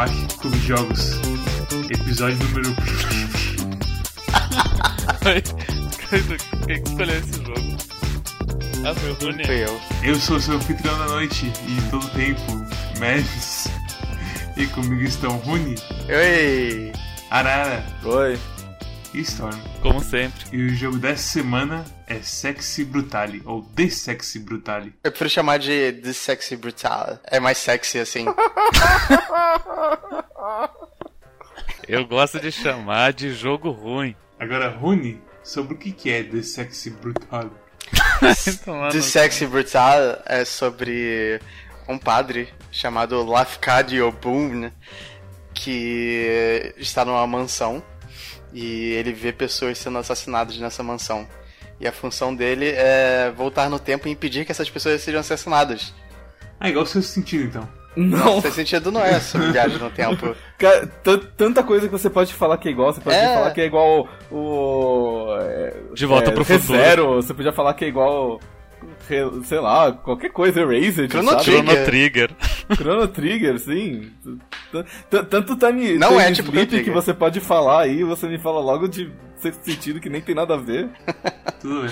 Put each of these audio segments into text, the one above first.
Quack Clube de Jogos, episódio número. Quem que escolheu esse jogo? Ah, foi o eu. Eu sou o seu anfitrião da noite e todo tempo, Mavis. E comigo estão Rune, Oi! Arara Oi. E Storm. Como sempre. E o jogo dessa semana é Sexy Brutale, ou The Sexy Brutale. Eu prefiro chamar de The Sexy Brutal. É mais sexy assim. Eu gosto de chamar de jogo ruim. Agora, Rune, sobre o que que é The Sexy Brutale? The Sexy Brutal é sobre um padre chamado Lafcadio Boone que está numa mansão e ele vê pessoas sendo assassinadas nessa mansão. E a função dele é voltar no tempo e impedir que essas pessoas sejam assassinadas. Ah, igual o seu sentido então. Não. Faz sentido não é sobre viagem no tempo. Cara, tanta coisa que você pode falar que é igual. Você pode É. falar que é igual o. é, De volta é, pro futuro. Zero. Você podia falar que é igual. Sei lá, qualquer coisa, Erased, Chrono sabe? Trigger. Chrono Trigger. Chrono Trigger, sim. Tanto time, Não time é tipo sleep que você pode falar aí, você me fala logo de sentido que nem tem nada a ver. Tudo bem.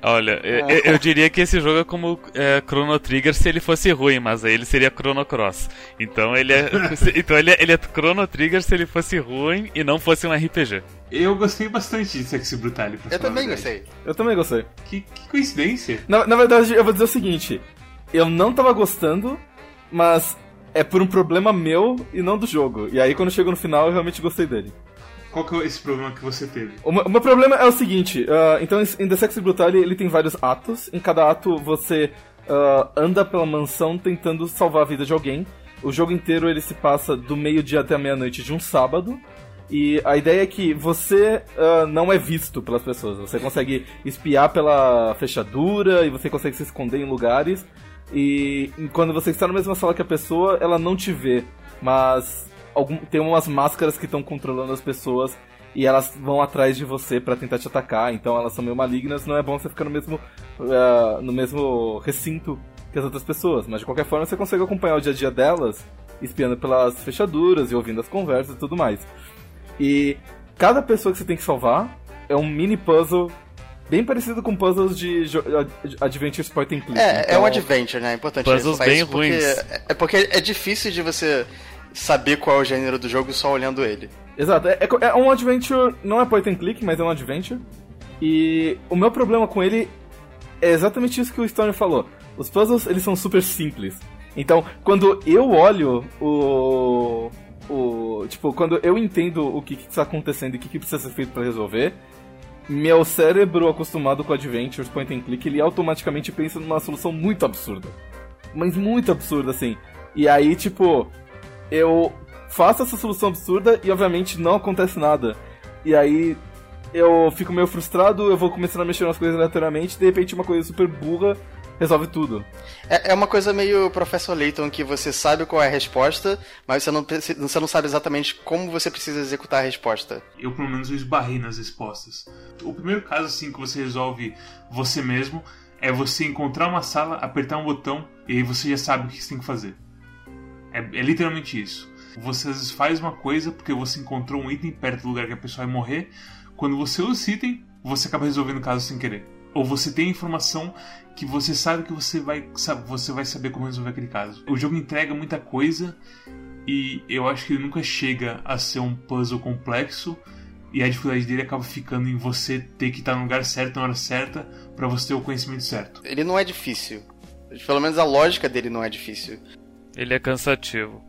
Olha, eu, eu- eu diria que esse jogo é como é, Chrono Trigger se ele fosse ruim, mas aí ele seria Chrono Cross. Então ele é, então ele é, ele é Chrono Trigger se ele fosse ruim e não fosse um RPG. Eu gostei bastante de Sexy Brutale, pra Eu também gostei. Eu também gostei. Que, que coincidência. Na, na verdade, eu vou dizer o seguinte: eu não tava gostando, mas é por um problema meu e não do jogo. E aí, quando chegou no final, eu realmente gostei dele. Qual que é esse problema que você teve? O, meu- o meu problema é o seguinte: ah, então, em The Sex Brutale, ele tem vários atos. Em cada ato, você ah, anda pela mansão tentando salvar a vida de alguém. O jogo inteiro ele se passa do meio-dia até a meia-noite de um sábado. E a ideia é que você ah, não é visto pelas pessoas. Você consegue espiar pela fechadura e você consegue se esconder em lugares. E quando você está na mesma sala que a pessoa, ela não te vê. Mas algum- tem umas máscaras que estão controlando as pessoas e elas vão atrás de você pra tentar te atacar. Então elas são meio malignas. Não é bom você ficar no mesmo, ah, no mesmo recinto que as outras pessoas. Mas de qualquer forma você consegue acompanhar o dia a dia delas, espiando pelas fechaduras e ouvindo as conversas e tudo mais. E cada pessoa que você tem que salvar é um mini puzzle bem parecido com puzzles de Adventures Point and Click. É, é Então, um adventure, né? É importante Puzzles bem porque ruins. É é porque é difícil de você saber qual é o gênero do jogo só olhando ele. Exato, é, é é um adventure, não é point and click, mas é um adventure. E o meu problema com ele é exatamente isso que o Stone falou. Os puzzles, eles são super simples. Então, quando eu olho o... o tipo, quando eu entendo o que, que está acontecendo e o que, que precisa ser feito para resolver, meu cérebro acostumado com adventures, point and click, ele automaticamente pensa numa solução muito absurda. Mas muito absurda, assim. E aí, tipo, eu faço essa solução absurda e obviamente não acontece nada. E aí eu fico meio frustrado, eu vou começando a mexer nas coisas aleatoriamente, de repente uma coisa super burra resolve tudo. É, é uma coisa meio Professor Layton que você sabe qual é a resposta, mas você não, você não sabe exatamente como você precisa executar a resposta. Eu, pelo menos, eu esbarrei nas respostas. O primeiro caso, assim, que você resolve você mesmo é você encontrar uma sala, apertar um botão e aí você já sabe o que você tem que fazer. É, é literalmente isso. Você às vezes faz uma coisa porque você encontrou um item perto do lugar que a pessoa vai morrer. Quando você usa esse item, você acaba resolvendo o caso sem querer. Ou você tem a informação que você sabe que você vai, sabe, você vai saber como resolver aquele caso. O jogo entrega muita coisa e eu acho que ele nunca chega a ser um puzzle complexo e a dificuldade dele acaba ficando em você ter que estar no lugar certo na hora certa para você ter o conhecimento certo. Ele não é difícil. Pelo menos a lógica dele não é difícil. Ele é cansativo.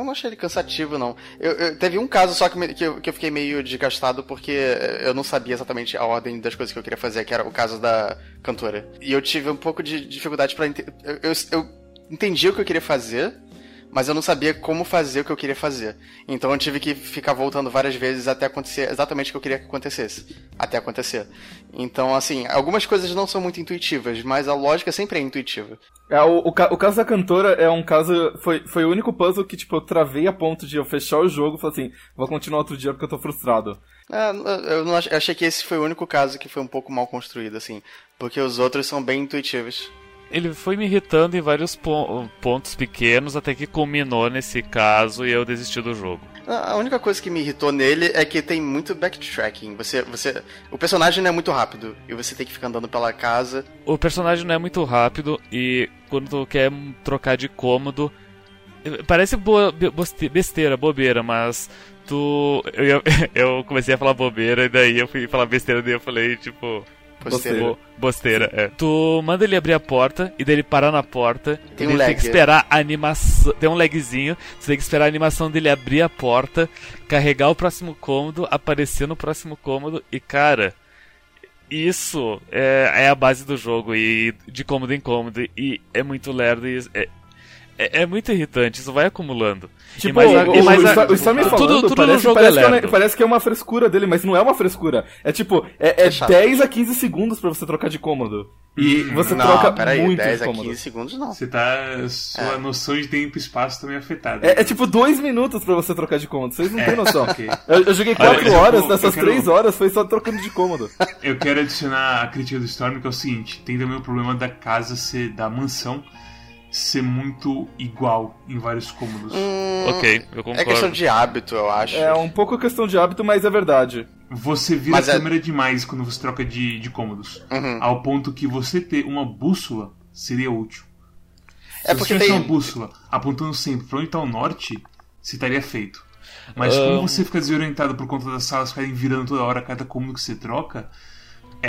Eu não achei ele cansativo, não. Eu, eu- teve um caso só que, me- que, eu, que eu fiquei meio desgastado porque eu não sabia exatamente a ordem das coisas que eu queria fazer, que era o caso da cantora. E eu tive um pouco de dificuldade eu, eu, eu entendi o que eu queria fazer, mas eu não sabia como fazer o que eu queria fazer. Então eu tive que ficar voltando várias vezes até acontecer exatamente o que eu queria que acontecesse. Até acontecer. Então, assim, algumas coisas não são muito intuitivas, mas a lógica sempre é intuitiva. É, o, o, o caso da cantora é um caso. Foi, foi o único puzzle que, tipo, eu travei a ponto de eu fechar o jogo e falar assim, vou continuar outro dia porque eu tô frustrado. É, eu, não eu achei que esse foi o único caso que foi um pouco mal construído, assim. Porque os outros são bem intuitivos. Ele foi me irritando em vários po pontos pequenos até que culminou nesse caso e eu desisti do jogo. A única coisa que me irritou nele é que tem muito backtracking. Você, você, o personagem não é muito rápido e você tem que ficar andando pela casa. O personagem não é muito rápido e quando tu quer trocar de cômodo, parece boa, besteira, bobeira, mas tu eu, eu comecei a falar bobeira e daí eu fui falar besteira daí eu falei tipo Bosteira. Bosteira, é. Tu manda ele abrir a porta e dele parar na porta. Tem um daí lag. tem que esperar a animação. Tem um lagzinho. Você tem que esperar a animação dele abrir a porta, carregar o próximo cômodo, aparecer no próximo cômodo e, cara. Isso é, é a base do jogo e de cômodo em cômodo. E é muito lerdo e é, é, é muito irritante, isso vai acumulando. Tipo, e mais a- o, e mais o, a- o tudo- falando, tudo no parece, jogo parece, é que é, parece que é uma frescura dele, mas não é uma frescura. É tipo, é, é Fechado. 10 a 15 segundos pra você trocar de cômodo. E você não, troca peraí, muito 10 de a cômodo. 15 segundos não. Você tá. Sua noção de tempo e espaço também afetada. É, é tipo 2 minutos pra você trocar de cômodo, vocês não têm noção. ok. Eu, eu joguei Olha, 4 eu- horas, eu dessas quero- 3 horas foi só trocando de cômodo. Eu quero adicionar a crítica do Storm, que é o seguinte: tem também o problema da casa ser. da mansão ser muito igual em vários cômodos. Hum, Ok, eu concordo. É questão de hábito, eu acho. É um pouco questão de hábito, mas é verdade. Você vira Mas a é- câmera demais quando você troca de, de cômodos. Uhum. Ao ponto que você ter uma bússola seria útil. É Se porque você tivesse tem. uma bússola apontando sempre pra onde tá o norte, você estaria feito. Mas Ah. como você fica desorientado por conta das salas ficarem virando toda hora cada cômodo que você troca,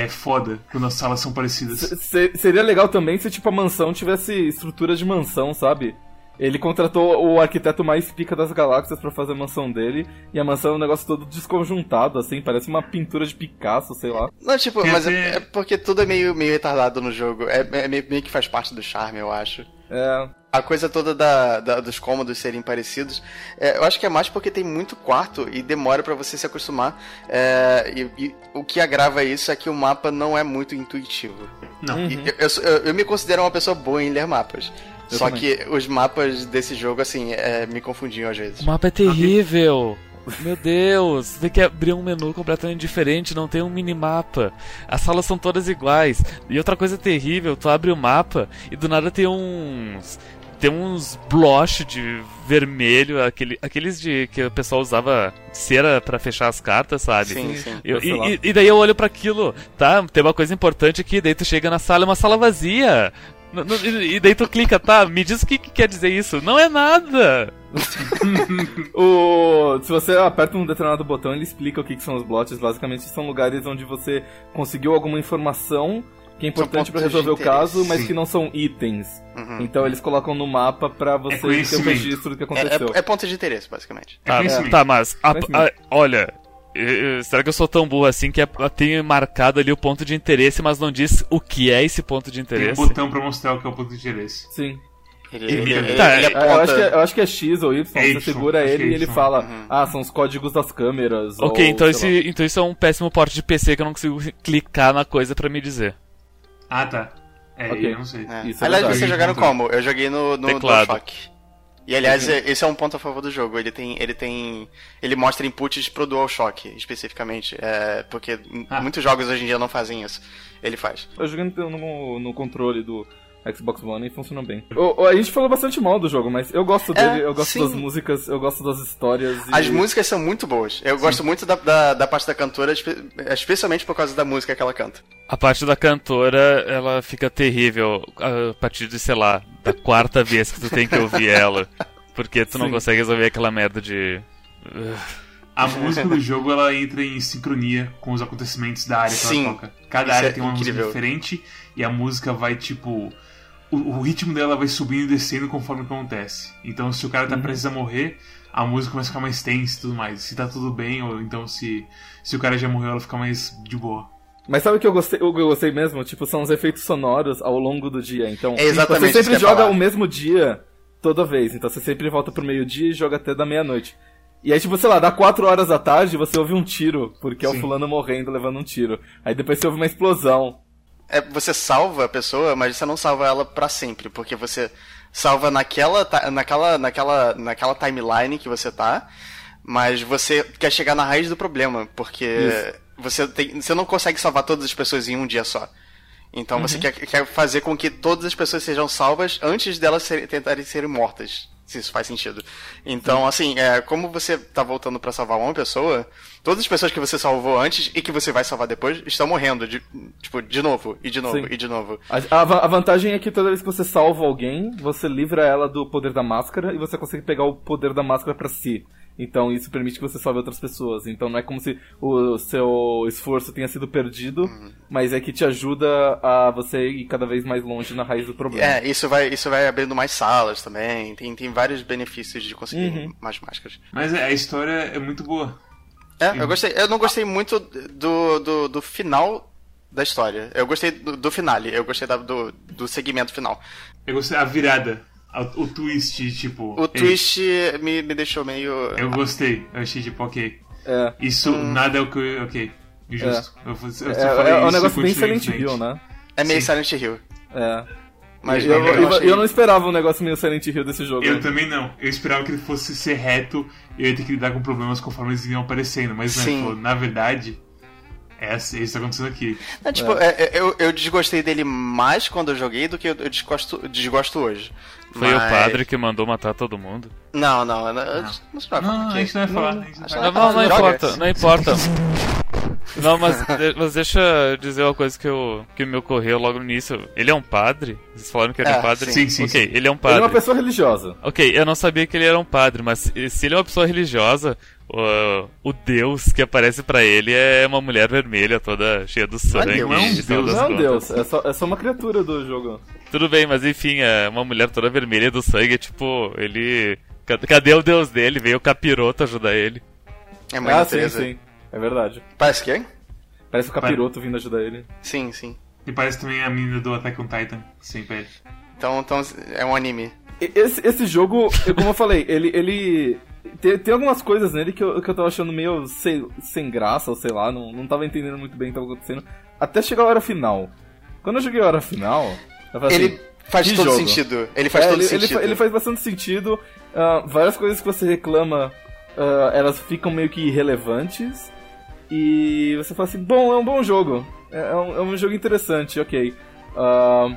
é foda quando as salas são parecidas. Se- seria legal também se, tipo, a mansão tivesse estrutura de mansão, sabe? Ele contratou o arquiteto mais pica das galáxias pra fazer a mansão dele, e a mansão é um negócio todo desconjuntado, assim, parece uma pintura de Picasso, sei lá. Não, tipo, mas é, é porque tudo é meio, meio retardado no jogo. É, é meio, meio que faz parte do charme, eu acho. É. A coisa toda da, da- dos cômodos serem parecidos, é, eu acho que é mais porque tem muito quarto e demora pra você se acostumar. É, e, e o que agrava isso é que o mapa não é muito intuitivo. Não. E eu, eu- eu me considero uma pessoa boa em ler mapas. Eu Só também. que os mapas desse jogo, assim, é, me confundiam às vezes. O mapa é terrível. Meu Deus, você tem que abrir um menu completamente diferente, não tem um minimapa. As salas são todas iguais. E outra coisa terrível, tu abre o mapa e do nada tem uns. Tem uns bloch de vermelho, aquele, aqueles de que o pessoal usava cera pra fechar as cartas, sabe? Sim, sim. Eu- e, e- e daí eu olho pra aquilo, tá? Tem uma coisa importante aqui, daí tu chega na sala, é uma sala vazia. E e daí tu clica, tá? Me diz o que, que quer dizer isso. Não é nada! O... Se você aperta um determinado botão, ele explica o que, que são os blots. Basicamente, são lugares onde você conseguiu alguma informação que é importante de resolver o caso, interesse. mas Sim. que não são itens. Uhum. Então eles colocam no mapa pra você ter o conhecimento. registro do que É, aconteceu. é, é ponto de interesse, basicamente. É Tá, tá, mas. a- a- olha. Será que eu sou tão burro assim que é- tem marcado ali o ponto de interesse, mas não diz o que é esse ponto de Tem um interesse? botão pra mostrar o que é o ponto de interesse. Sim. Ele, Ele- ele, tá, ele é- É, eu, acho que é, eu acho que é X ou Y, É você segura ele é e ele fala, Uhum. ah, são os códigos das câmeras. Ok, ou, então esse, então isso é um péssimo porte de PC que eu não consigo clicar na coisa pra me dizer. Ah, tá. É, Ok. eu não sei. É. Isso é aliás, verdade. vocês jogaram como? Eu joguei no, no. DualShock. E aliás, é- esse é um ponto a favor do jogo. Ele tem. Ele tem. Ele mostra inputs pro DualShock, especificamente. É, porque Ah. muitos jogos hoje em dia não fazem isso. Ele faz. Eu joguei no, no, no controle do Xbox One e funcionou bem. O- o- a gente falou bastante mal do jogo, mas eu gosto É, dele, eu gosto sim. das músicas, eu gosto das histórias. e- As músicas são muito boas. Eu gosto muito da, da, da parte da cantora, espe- especialmente por causa da música que ela canta. A parte da cantora, ela fica terrível a partir de, sei lá, da quarta vez que tu tem que ouvir ela. Porque tu não Sim. consegue resolver aquela merda de. A música do jogo ela entra em sincronia com os acontecimentos da área que Sim. ela toca. Cada Isso área é tem uma incrível. música diferente e a música vai tipo. O, o ritmo dela vai subindo e descendo conforme acontece. Então, se o cara tá Uhum. prestes a morrer, a música começa a ficar mais tensa e tudo mais. Se tá tudo bem, ou então se, se o cara já morreu, ela fica mais de boa. Mas sabe o que eu gostei, o que eu gostei mesmo? Tipo, são os efeitos sonoros ao longo do dia. Então, É exatamente você sempre joga falar. o mesmo dia toda vez. Então você sempre volta pro meio-dia e joga até da meia-noite. E aí, tipo, sei lá, dá 4 horas da tarde você ouve um tiro, porque é o Sim. fulano morrendo levando um tiro. Aí depois você ouve uma explosão. É, você salva a pessoa, mas você não salva ela pra sempre, porque você salva naquela, naquela, naquela, naquela timeline que você tá, mas você quer chegar na raiz do problema, porque Isso. você, tem, você não consegue salvar todas as pessoas em um dia só. Então você quer, quer fazer com que todas as pessoas sejam salvas antes delas ser- tentarem serem mortas. Se isso faz sentido. Então, assim, é, como você tá voltando pra salvar uma pessoa, todas as pessoas que você salvou antes e que você vai salvar depois estão morrendo. De, tipo, de novo, e de novo, Sim. e de novo. A, a a vantagem é que toda vez que você salva alguém, você livra ela do poder da máscara e você consegue pegar o poder da máscara pra si. Então isso permite que você salve outras pessoas. Então não é como se o seu esforço tenha sido perdido, Uhum. mas é que te ajuda a você ir cada vez mais longe na raiz do problema. É, isso vai, isso vai abrindo mais salas também. Tem, tem vários benefícios de conseguir Uhum. mais máscaras. Mas é, a história é muito boa. É, eu gostei. Eu não gostei muito do, do, do final da história. Eu gostei do, do finale. Eu gostei da- do, do segmento final. Eu gostei da virada, a- o twist, tipo. O ei, twist me, me deixou meio. Eu gostei, eu achei tipo, ok. É. Isso Hum. nada é o que eu. Ok, justo. Eu, vou- eu É, só falei é um isso negócio bem Silent. Hill, né? É meio Sim. Silent Hill. É. Mas eu, eu eu- achei- eu não esperava um negócio meio Silent Hill desse jogo. Eu também não. Eu esperava que ele fosse ser reto e eu ia ter que lidar com problemas conforme eles iam aparecendo. Mas Sim. pô, na verdade, é assim, isso tá acontecendo aqui. É, tipo, é, é, eu, eu desgostei dele mais quando eu joguei do que eu, eu desgosto, desgosto hoje. Foi o Mas- padre que mandou matar todo mundo. Não, não, não, não, não Não, a gente não vai falar. não Não, não, não importa, não importa. Não, mas, mas deixa eu dizer uma coisa que, eu, que me ocorreu logo no início. Ele é um padre? Vocês falaram que ele é É, um padre? sim, sim, Ok, sim. ele é um Ele padre. é uma pessoa religiosa. Ok, eu não sabia que ele era um padre, mas se ele é uma pessoa religiosa, o, o Deus que aparece pra ele é uma mulher vermelha, toda cheia do sangue. Deus. Não é um e Deus, Não, contas. Deus, é só, é só uma criatura do jogo. Tudo bem, mas enfim, é uma mulher toda vermelha do sangue, é tipo, ele. Cad- Cadê o Deus dele? Veio o capiroto ajudar ele. É mãe ah, da sim, sim. É verdade. Parece que é? Parece o capiroto vindo ajudar ele. Sim, sim. E parece também a menina do Attack on Titan, sem pele. Então, então é um anime. Esse, esse jogo, eu- como eu falei, ele. ele tem, tem algumas coisas nele que eu, que eu tava achando meio sem, sem graça, ou sei lá, não, não tava entendendo muito bem o que tava acontecendo. Até chegar a hora final. Quando eu joguei a hora final, eu falei Ele assim, faz todo jogo? sentido. Ele faz É, todo ele, ele sentido. fa- ele faz bastante sentido. Ah, várias coisas que você reclama, ah, elas ficam meio que irrelevantes. E você fala assim, bom, é um bom jogo. É, é um, é um jogo interessante, ok. Ah,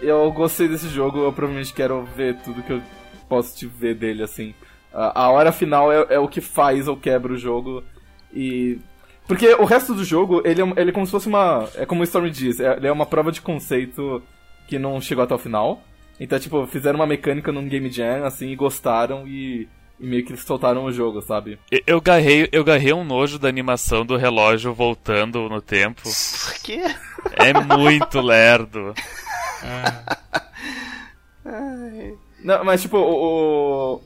eu gostei desse jogo, eu provavelmente quero ver tudo que eu posso te ver dele, assim. A hora final é, é o que faz ou quebra o jogo. E. Porque o resto do jogo, ele é, ele é como se fosse uma. É como o Storm diz, é, ele é uma prova de conceito que não chegou até o final. Então, tipo, fizeram uma mecânica num Game Jam, assim, e gostaram e, e meio que eles soltaram o jogo, sabe? Eu- Eu garrei, eu garrei um nojo da animação do relógio voltando no tempo. Por quê? É muito lerdo. Não, mas, tipo, o. o-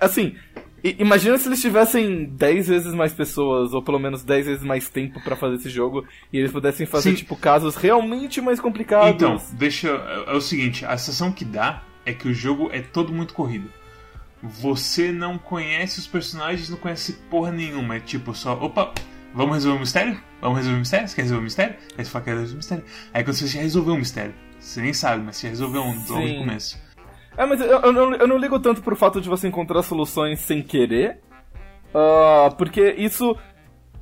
assim, i- imagina se eles tivessem 10 vezes mais pessoas, ou pelo menos 10 vezes mais tempo pra fazer esse jogo, e eles pudessem fazer, Sim. tipo, casos realmente mais complicados. Então, deixa. É, é o seguinte, a sensação que dá é que o jogo é todo muito corrido. Você não conhece os personagens, não conhece porra nenhuma. É tipo só, opa, vamos resolver um mistério? Vamos resolver um mistério? Você quer resolver um mistério? Aí você fala que resolver um mistério. Aí quando você já resolveu um mistério, você nem sabe, mas você já resolveu um logo no começo. É, mas eu, eu não, eu não ligo tanto pro fato de você encontrar soluções sem querer. ah, porque isso.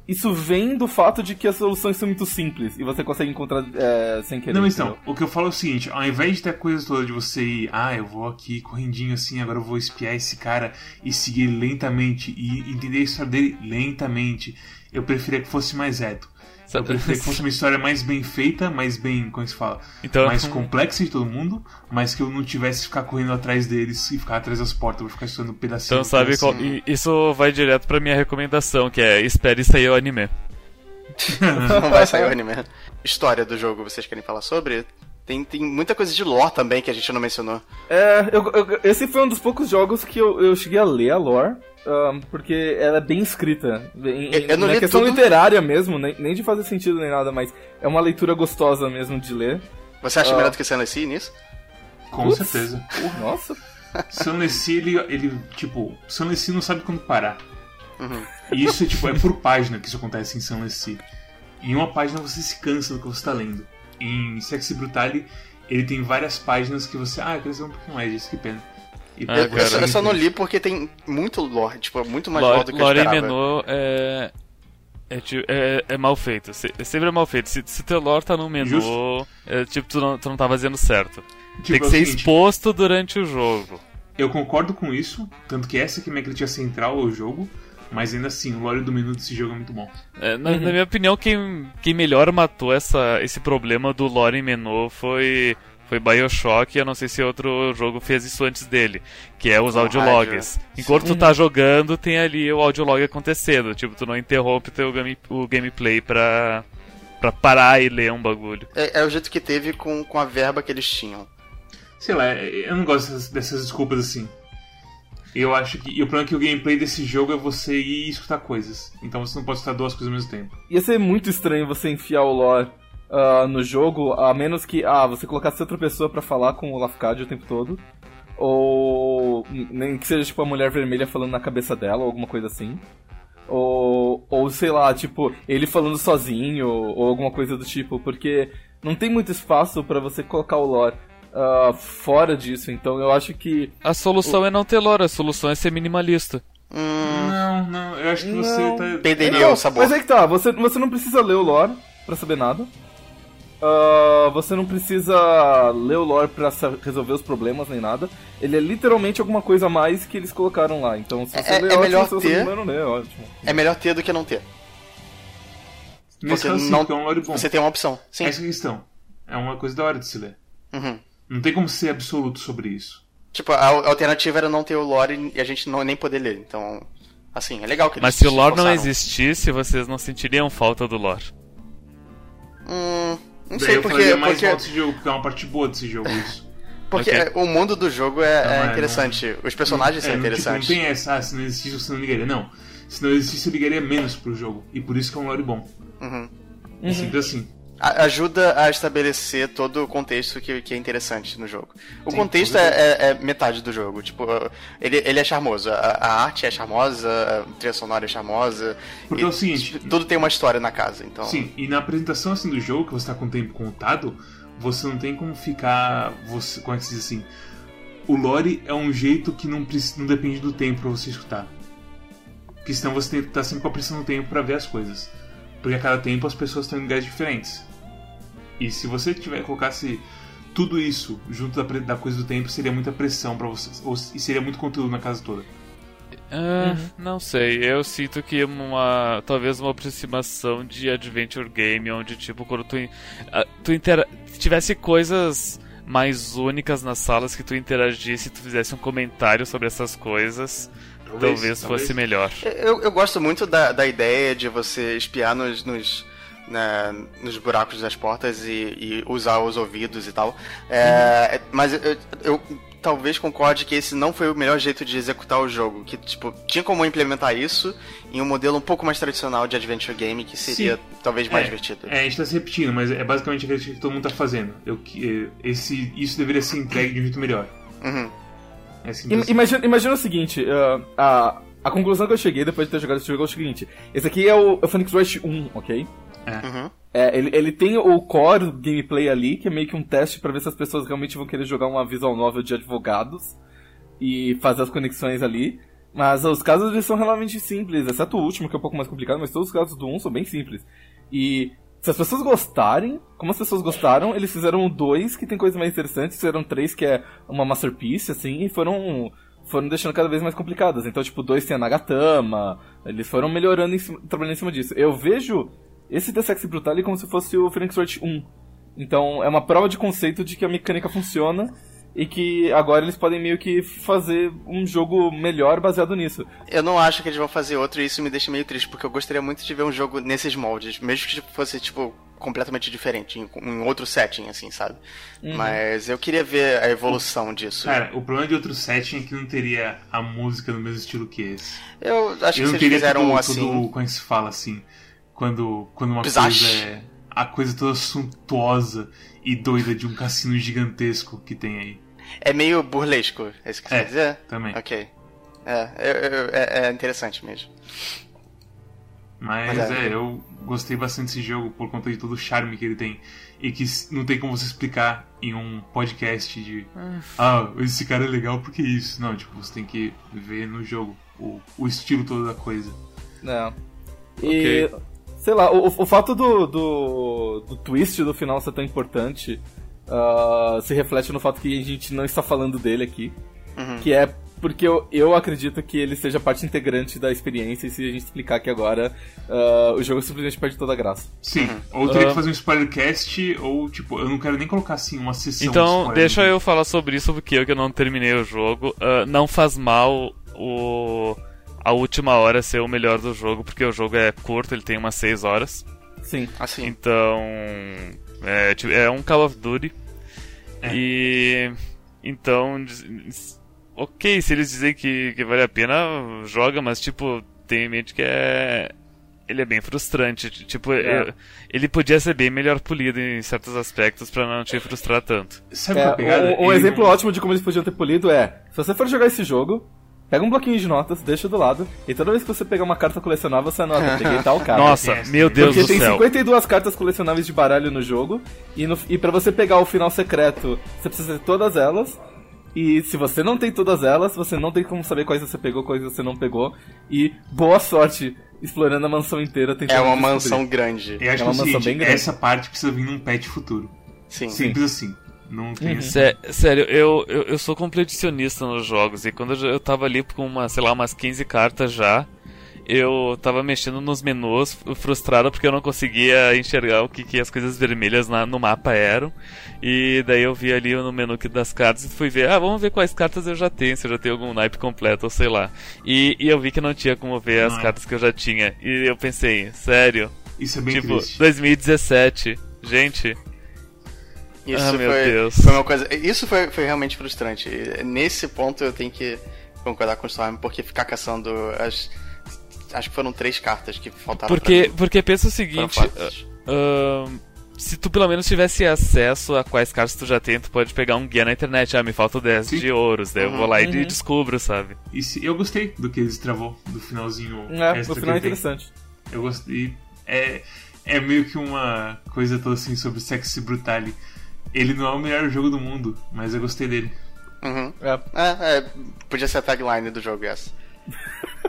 Isso vem do fato de que as soluções são muito simples e você consegue encontrar é, sem querer. Não, então, entendeu? o que eu falo é o seguinte, ao invés de ter a coisa toda de você ir, ah, eu vou aqui correndinho assim, agora eu vou espiar esse cara e seguir lentamente e entender a história dele lentamente, eu preferia que fosse mais reto. Eu preferia que fosse uma história mais bem feita, mais bem, como se fala, Então- mais complexa de todo mundo, mas que eu não tivesse que ficar correndo atrás deles e ficar atrás das portas, eu vou ficar estudando pedacinho. Então sabe qual, e isso vai direto pra minha recomendação, que é espere sair o anime. Não vai sair o anime. História do jogo, vocês querem falar sobre? Tem, tem muita coisa de lore também que a gente não mencionou. É, eu- eu- esse foi um dos poucos jogos que eu, eu cheguei a ler a lore, ah, porque ela é bem escrita. Em, Eu- eu não li questão tudo. literária mesmo, nem, nem de fazer sentido nem nada, mas é uma leitura gostosa mesmo de ler. Você acha Ah. melhor do que Senesi nisso? Com Putz. certeza. Nossa. Sanleci, ele, ele, tipo, Sanleci não sabe quando parar. Uhum. E isso é, tipo, é por página que isso acontece em Sanleci. Em uma página você se cansa do que você está lendo. Em Sexy Brutale, ele tem várias páginas que você. Ah, eu quero saber um pouquinho mais disso, que pena. E Ah, eu, eu cara. só, eu só não li porque tem muito lore, tipo, muito mais lore, Lore, do que eu Lore esperava. Menô é. É, tipo, é, é mal feito. Se- Sempre é mal feito. Se, se teu lore tá no menu, é, tipo, tu não, tu não tá fazendo certo. Tem Tipo, que é ser seguinte, exposto durante o jogo. Eu concordo com isso, tanto que essa que é a minha crítica central ao jogo, mas ainda assim, o lore do menu desse jogo é muito bom. É, na, na minha opinião, quem, quem melhor matou essa, esse problema do lore em menu foi, foi Bioshock, e eu não sei se outro jogo fez isso antes dele, que é os audiologs. rádio. Enquanto tu tá jogando, tem ali o audiolog acontecendo, tipo, tu não interrompe teu game, o gameplay pra, pra parar e ler um bagulho. É, é o jeito que teve com, com a verba que eles tinham. Sei lá, eu não gosto dessas, dessas desculpas assim. Eu acho que. E o problema é que o gameplay desse jogo é você ir escutar coisas. Então você não pode escutar duas coisas ao mesmo tempo. Ia ser muito estranho você enfiar o lore ah, no jogo, a menos que ah, você colocasse outra pessoa pra falar com o Lafcadio o tempo todo. Ou nem que seja tipo a mulher vermelha falando na cabeça dela, ou alguma coisa assim. Ou, ou sei lá, tipo, ele falando sozinho, ou alguma coisa do tipo, porque não tem muito espaço pra você colocar o lore ah, fora disso, então eu acho que. A solução é não ter lore, a solução é ser minimalista. Hum, Não, não, eu acho que você Não. tá. perderia o sabor. Mas é que tá, você, você não precisa ler o lore pra saber nada. Ah, você não precisa ler o lore pra resolver os problemas nem nada. Ele é literalmente alguma coisa a mais que eles colocaram lá. Então, se você É- ler, é ótimo, melhor se você ter. não ler, ótimo. É melhor ter do que não ter. Você caso, sim, não- porque é um lore bom. Você tem uma opção. Sim. Essa é a questão. É uma coisa da hora de se ler. Uhum. Não tem como ser absoluto sobre isso. Tipo, a a alternativa era não ter o lore e a gente não nem poder ler. Então, assim, é legal que eles Mas se o lore não esforçaram. existisse, vocês não sentiriam falta do lore. Hum, não Daí sei eu porque. falaria mais porque desse jogo, porque é uma parte boa desse jogo, isso. porque Ok. é, o mundo do jogo é, Não, é é, interessante. Os personagens É, são não, tipo, interessantes. não tem essa, ah, se não existisse você não ligaria. Não. Se não existisse, eu ligaria menos pro jogo. E por isso que é um lore bom. Uhum. É simples assim. A- ajuda a estabelecer todo o contexto que, que é interessante no jogo. O Sim, contexto é, é- é metade do jogo. Tipo, ele, ele é charmoso. A, a arte é charmosa, a trilha sonora é charmosa. Porque e é o seguinte- Tudo tem uma história na casa, então. Sim, e na apresentação assim do jogo, que você tá com o tempo contado, você não tem como ficar. Você, como é que se diz assim? O lore é um jeito que não, não depende do tempo pra você escutar. Porque senão você tem, tá sempre com a pressão do tempo pra ver as coisas. Porque a cada tempo as pessoas em lugares diferentes. E se você tiver colocasse tudo isso junto da, da coisa do tempo, seria muita pressão pra você. Ou, e seria muito conteúdo na casa toda. Ah, Não sei, eu sinto que uma. talvez uma aproximação de adventure game, onde tipo, quando tu, tu intera tivesse coisas mais únicas nas salas que tu interagisse, tu fizesse um comentário sobre essas coisas, talvez, fosse melhor. Eu, eu gosto muito da, da ideia de você espiar nos, nos, na- nos buracos das portas e, e usar os ouvidos e tal. É, Mas eu, eu- talvez concorde que esse não foi o melhor jeito de executar o jogo. Que, tipo, tinha como implementar isso em um modelo um pouco mais tradicional de adventure game que seria Sim. talvez mais é, divertido. É, a gente tá se repetindo, mas é basicamente aquilo que todo mundo tá fazendo. Eu, que- esse, isso deveria ser entregue de um jeito melhor. Uhum. É simples assim. Imagina, imagina o seguinte, ah, a, a conclusão que eu cheguei depois de ter jogado esse jogo é o seguinte. Esse aqui é o, é o Phoenix Rush 1, ok? Uhum. É, ele, ele tem o core gameplay ali, que é meio que um teste pra ver se as pessoas realmente vão querer jogar uma visual novel de advogados e fazer as conexões ali. Mas os casos eles são relativamente simples, exceto o último, que é um pouco mais complicado, mas todos os casos do 1 são bem simples. E se as pessoas gostarem, como as pessoas gostaram, eles fizeram 2, que tem coisas mais interessantes, fizeram três que é uma masterpiece, assim, e foram foram deixando cada vez mais complicadas. Então, tipo, 2 tem a Nagatama, eles foram melhorando, em cima- trabalhando em cima disso. Eu vejo esse The Sexy Brutale como se fosse o Phoenix Wright 1. Então, é uma prova de conceito de que a mecânica funciona e que agora eles podem meio que fazer um jogo melhor baseado nisso. Eu não acho que eles vão fazer outro e isso me deixa meio triste, porque eu gostaria muito de ver um jogo nesses moldes, mesmo que fosse, tipo, completamente diferente, em, em outro setting, assim, sabe? Mas eu queria ver a evolução disso. Cara, o problema de outro setting é que não teria a música no mesmo estilo que esse. eu acho que Eu se não eles teria fizeram tudo, um assim. tudo- como é que se fala assim? Quando, quando uma Pisache. coisa é. A coisa toda suntuosa e doida de um cassino gigantesco que tem aí. É meio burlesco, é isso que você É, quer dizer? também. Ok. É, eu- eu- é, é interessante mesmo. Mas Mas é. é, eu gostei bastante desse jogo por conta de todo o charme que ele tem. E que não tem como você explicar em um podcast de. Ah, esse cara é legal porque isso. Não, tipo, você tem que ver no jogo o, o estilo todo da coisa. É. E Ok. sei lá, o, o fato do, do, do twist do final ser tão importante uh, se reflete no fato que a gente não está falando dele aqui. Uhum. Que é porque eu, eu acredito que ele seja parte integrante da experiência e se a gente explicar aqui agora, uh, o jogo simplesmente perde toda a graça. Sim, ou teria que fazer um spoilercast, ou tipo, eu não quero nem colocar assim uma sessão Então, spoiler. deixa eu falar sobre isso, porque eu que não terminei o jogo. Ah, não faz mal o a última hora ser o melhor do jogo, porque o jogo é curto, ele tem umas 6 horas. Sim. Assim. Então, é, tipo, é um Call of Duty. É. E então, ok, se eles dizem que, que vale a pena, joga, mas tipo, tem em mente que é ele é bem frustrante, tipo, É. eu- ele podia ser bem melhor polido em certos aspectos pra não te frustrar tanto. Sabe É, um, um Ele exemplo ótimo de como eles podiam ter polido é: se você for jogar esse jogo, pega um bloquinho de notas, deixa do lado, e toda vez que você pegar uma carta colecionável, você anota, peguei tal carta. Nossa, Yes. meu Deus Porque do tem céu. 52 cartas colecionáveis de baralho no jogo, e, no, e para você pegar o final secreto, você precisa ter todas elas. E se você não tem todas elas, você não tem como saber quais você pegou, quais você não pegou. E boa sorte explorando a mansão inteira tentando É uma descobrir. mansão grande. Eu acho É uma que é mansão bem seguinte, grande. essa parte precisa vir num patch futuro. Sim. Simples assim. Não tem Uhum. Sé- sério, eu, eu, eu sou completicionista nos jogos e quando eu, eu tava ali com uma, sei lá, umas 15 cartas já, eu tava mexendo nos menus, frustrado porque eu não conseguia enxergar o que, que as coisas vermelhas na- no mapa eram. E daí eu vi ali no menu das cartas e fui ver, ah, vamos ver quais cartas eu já tenho, se eu já tenho algum naipe completo ou sei lá. E, e eu vi que não tinha como ver as Não é. cartas que eu já tinha. E eu pensei, sério, Isso é bem tipo, triste. 2017, gente, Isso Ah, meu foi, Deus. foi uma coisa. Isso foi, foi realmente frustrante. E Nesse ponto eu tenho que concordar com o Storm, porque ficar caçando as. Acho que foram três cartas que faltavam porque, pra mim. porque pensa o seguinte. Ahn, se tu pelo menos tivesse acesso a quais cartas tu já tem, tu pode pegar um guia na internet. Ah, me faltam 10 Sim. de ouros. Daí eu vou lá e Uhum. descubro, sabe? E se- eu gostei do que eles travou, do finalzinho É, extra no final é interessante. Eu gostei. É, é meio que uma coisa toda assim sobre Sexy Brutale. Ele não é o melhor jogo do mundo, mas eu gostei dele. Uhum. É. É, é, podia ser a tagline do jogo essa.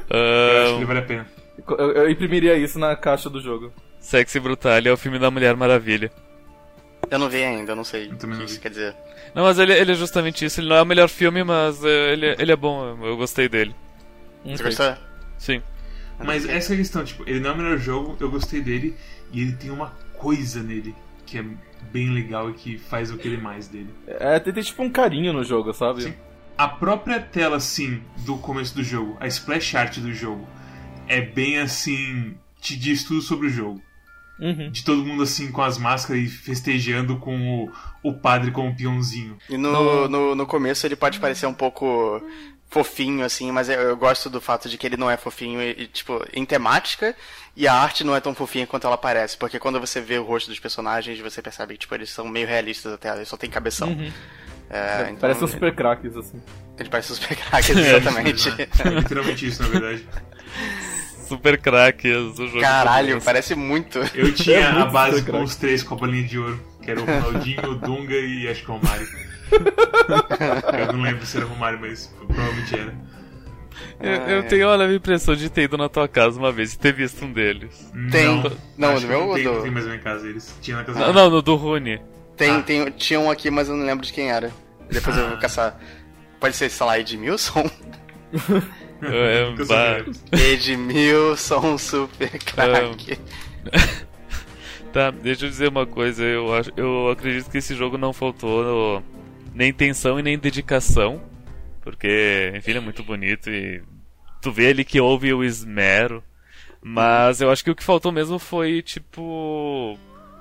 Eu acho que ele vale a pena. Eu, eu imprimiria isso na caixa do jogo. Sexy Brutal é o filme da Mulher Maravilha. Eu não vi ainda, eu não sei o que isso vi. quer dizer. Não, mas ele, ele é justamente isso. Ele não é o melhor filme, mas é, ele, ele é bom. Eu gostei dele. Você gostou? Sim. Mas essa é a questão, tipo, ele não é o melhor jogo, eu gostei dele, e ele tem uma coisa nele que é bem legal e que faz eu querer mais dele. É, tem, tem tipo um carinho no jogo, sabe? Sim. A própria tela, assim, do começo do jogo, a splash art do jogo, é bem assim. te diz tudo sobre o jogo. Uhum. De todo mundo assim com as máscaras e festejando com o, o padre como peãozinho. E no, no, no começo ele pode parecer um pouco fofinho, assim, mas eu, eu gosto do fato de que ele não é fofinho e, e, tipo, em temática, e a arte não é tão fofinha quanto ela parece, porque quando você vê o rosto dos personagens, você percebe que, tipo, eles são meio realistas até, eles só tem cabeção. Uhum. É, então, Parece um super craques, assim. Ele parece um super craque, exatamente. É literalmente isso, na verdade. Super craques do jogo. Caralho, de parece muito. Eu tinha É a muito base craque. com os três com a bolinha de ouro, que era o Ronaldinho, o Dunga e acho que o Romário. Eu não lembro se era o Romário, mas provavelmente era. Eu, eu tenho a leve impressão de ter ido na tua casa uma vez e ter visto um deles. Tem. Não, Não, no meu não tem, ou do- não tem mais minha casa eles. Tinha na casa Não, não, no do Rune. Tem, Ah. tem, tinha um aqui, mas eu não lembro de quem era. Depois eu vou caçar. Pode ser, sei lá, Edmilson? É. Edmilson, super craque. Tá, deixa eu dizer uma coisa. Eu, acho, eu acredito que esse jogo não faltou nem intenção e nem dedicação. Porque, enfim, ele é muito bonito e tu vê ali que houve o esmero. Mas eu acho que o que faltou mesmo foi, tipo.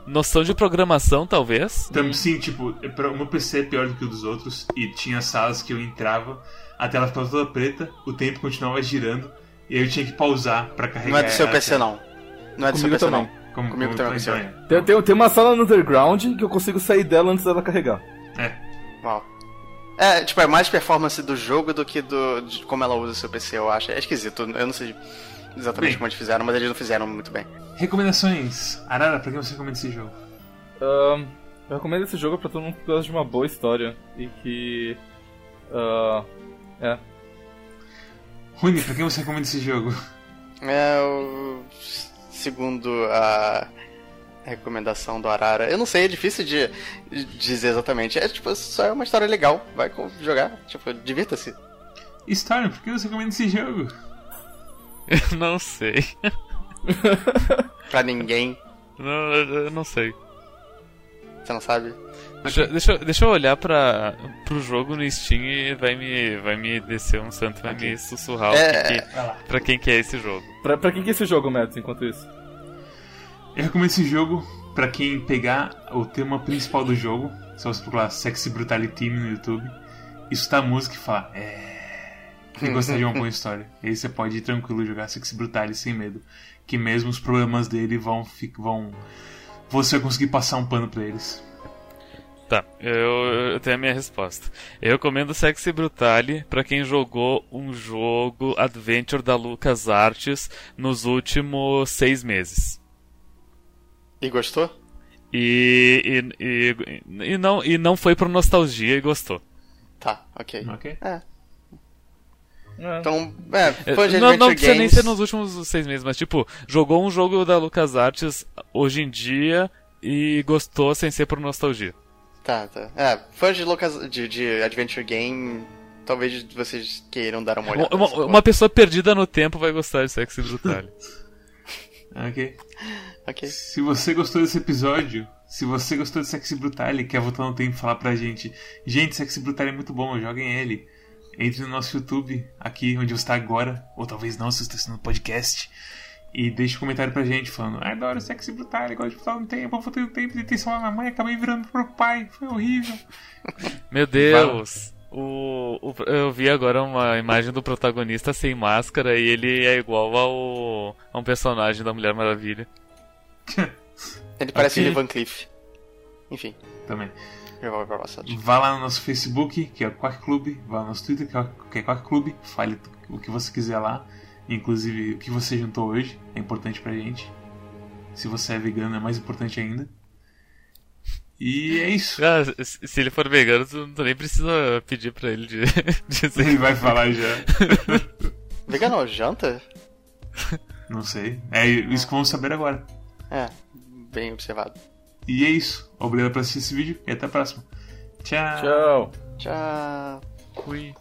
Noção de programação, talvez. Então, sim, tipo, o meu PC é pior do que o dos outros. E tinha salas que eu entrava, a tela ficava toda preta, o tempo continuava girando, e aí eu tinha que pausar pra carregar. Não é do seu PC, não. Não é do seu PC, também. não. Como, Comigo como- também aconteceu. Tem, tem, tem uma sala no underground que eu consigo sair dela antes dela carregar. É. Uau. É, tipo, é mais performance do jogo do que do, de como ela usa o seu PC, eu acho. É esquisito, eu não sei exatamente Bem. como eles fizeram, mas eles não fizeram muito bem. Recomendações. Arara, pra que você recomenda esse jogo? Eu recomendo esse jogo pra todo mundo que gosta de uma boa história e que. ah, é. Rune, pra que você recomenda esse jogo? É, o... segundo a recomendação do Arara. Eu não sei, é difícil de, de dizer exatamente. É tipo, só é uma história legal. Vai jogar, tipo, divirta-se. História, por que você recomenda esse jogo? Eu não sei. pra ninguém. Não, eu não sei. Você não sabe? Deixa, deixa, deixa eu olhar pra, pro jogo no Steam e vai me, vai me descer um santo, vai okay. me sussurrar é... o que, que, pra quem que é esse jogo. Pra, pra quem que é esse jogo, Mads, enquanto isso? Eu recomendo esse jogo pra quem pegar o tema principal do jogo, se você procurar Sexy Brutality no YouTube, escutar a música e falar, é. E gostar de uma boa história. Aí você pode ir tranquilo jogar Sexy Brutality sem medo. Que mesmo os problemas dele vão. vão você vai conseguir passar um pano pra eles. Tá, eu, eu, tenho a minha resposta. Eu recomendo Sexy Brutale para quem jogou um jogo Adventure da LucasArts nos últimos seis meses. E gostou? E, e, e, e, não, e não foi por nostalgia e gostou. Tá, ok. Ok. É. É. Então, é, fã de Não, não precisa Games... nem ser nos últimos seis meses, mas tipo, jogou um jogo da LucasArts hoje em dia e gostou sem ser por nostalgia. Tá, tá. É, fãs de, Lucas, de, de Adventure Game, talvez vocês queiram dar uma olhada. Uma, uma pessoa perdida no tempo vai gostar de Sexy Brutal. ok. Ok. Se você gostou desse episódio, se você gostou de Sexy Brutal e quer voltar no tempo e falar pra gente, gente, Sexy Brutal é muito bom, joguem ele entre no nosso YouTube, aqui onde você está agora, ou talvez não, se você está assistindo no podcast, e deixe um comentário pra gente falando: ah, adoro sexy brutal, gosto de voltar no tempo, eu voltei no tempo, tentei salvar minha mãe, acabei virando pro pai, foi horrível. Meu Deus! O, o, eu vi agora uma imagem do protagonista sem máscara e ele é igual ao, a um personagem da Mulher Maravilha. ele parece okay. Van Cliff. Enfim. Também. Vá lá no nosso Facebook, que é o Quack Club. Vá no nosso Twitter, que é o Quack Club. Fale o que você quiser lá. Inclusive o que você juntou hoje. É importante pra gente. Se você é vegano, é mais importante ainda. E é isso. Ah, se ele for vegano, tu, tu nem precisa pedir pra ele de, dizer. Ele vai falar já. vegano janta? Não sei. É isso que vamos saber agora. É, bem observado. E é isso. Obrigado por assistir esse vídeo e até a próxima. Tchau. Tchau. Tchau. Fui.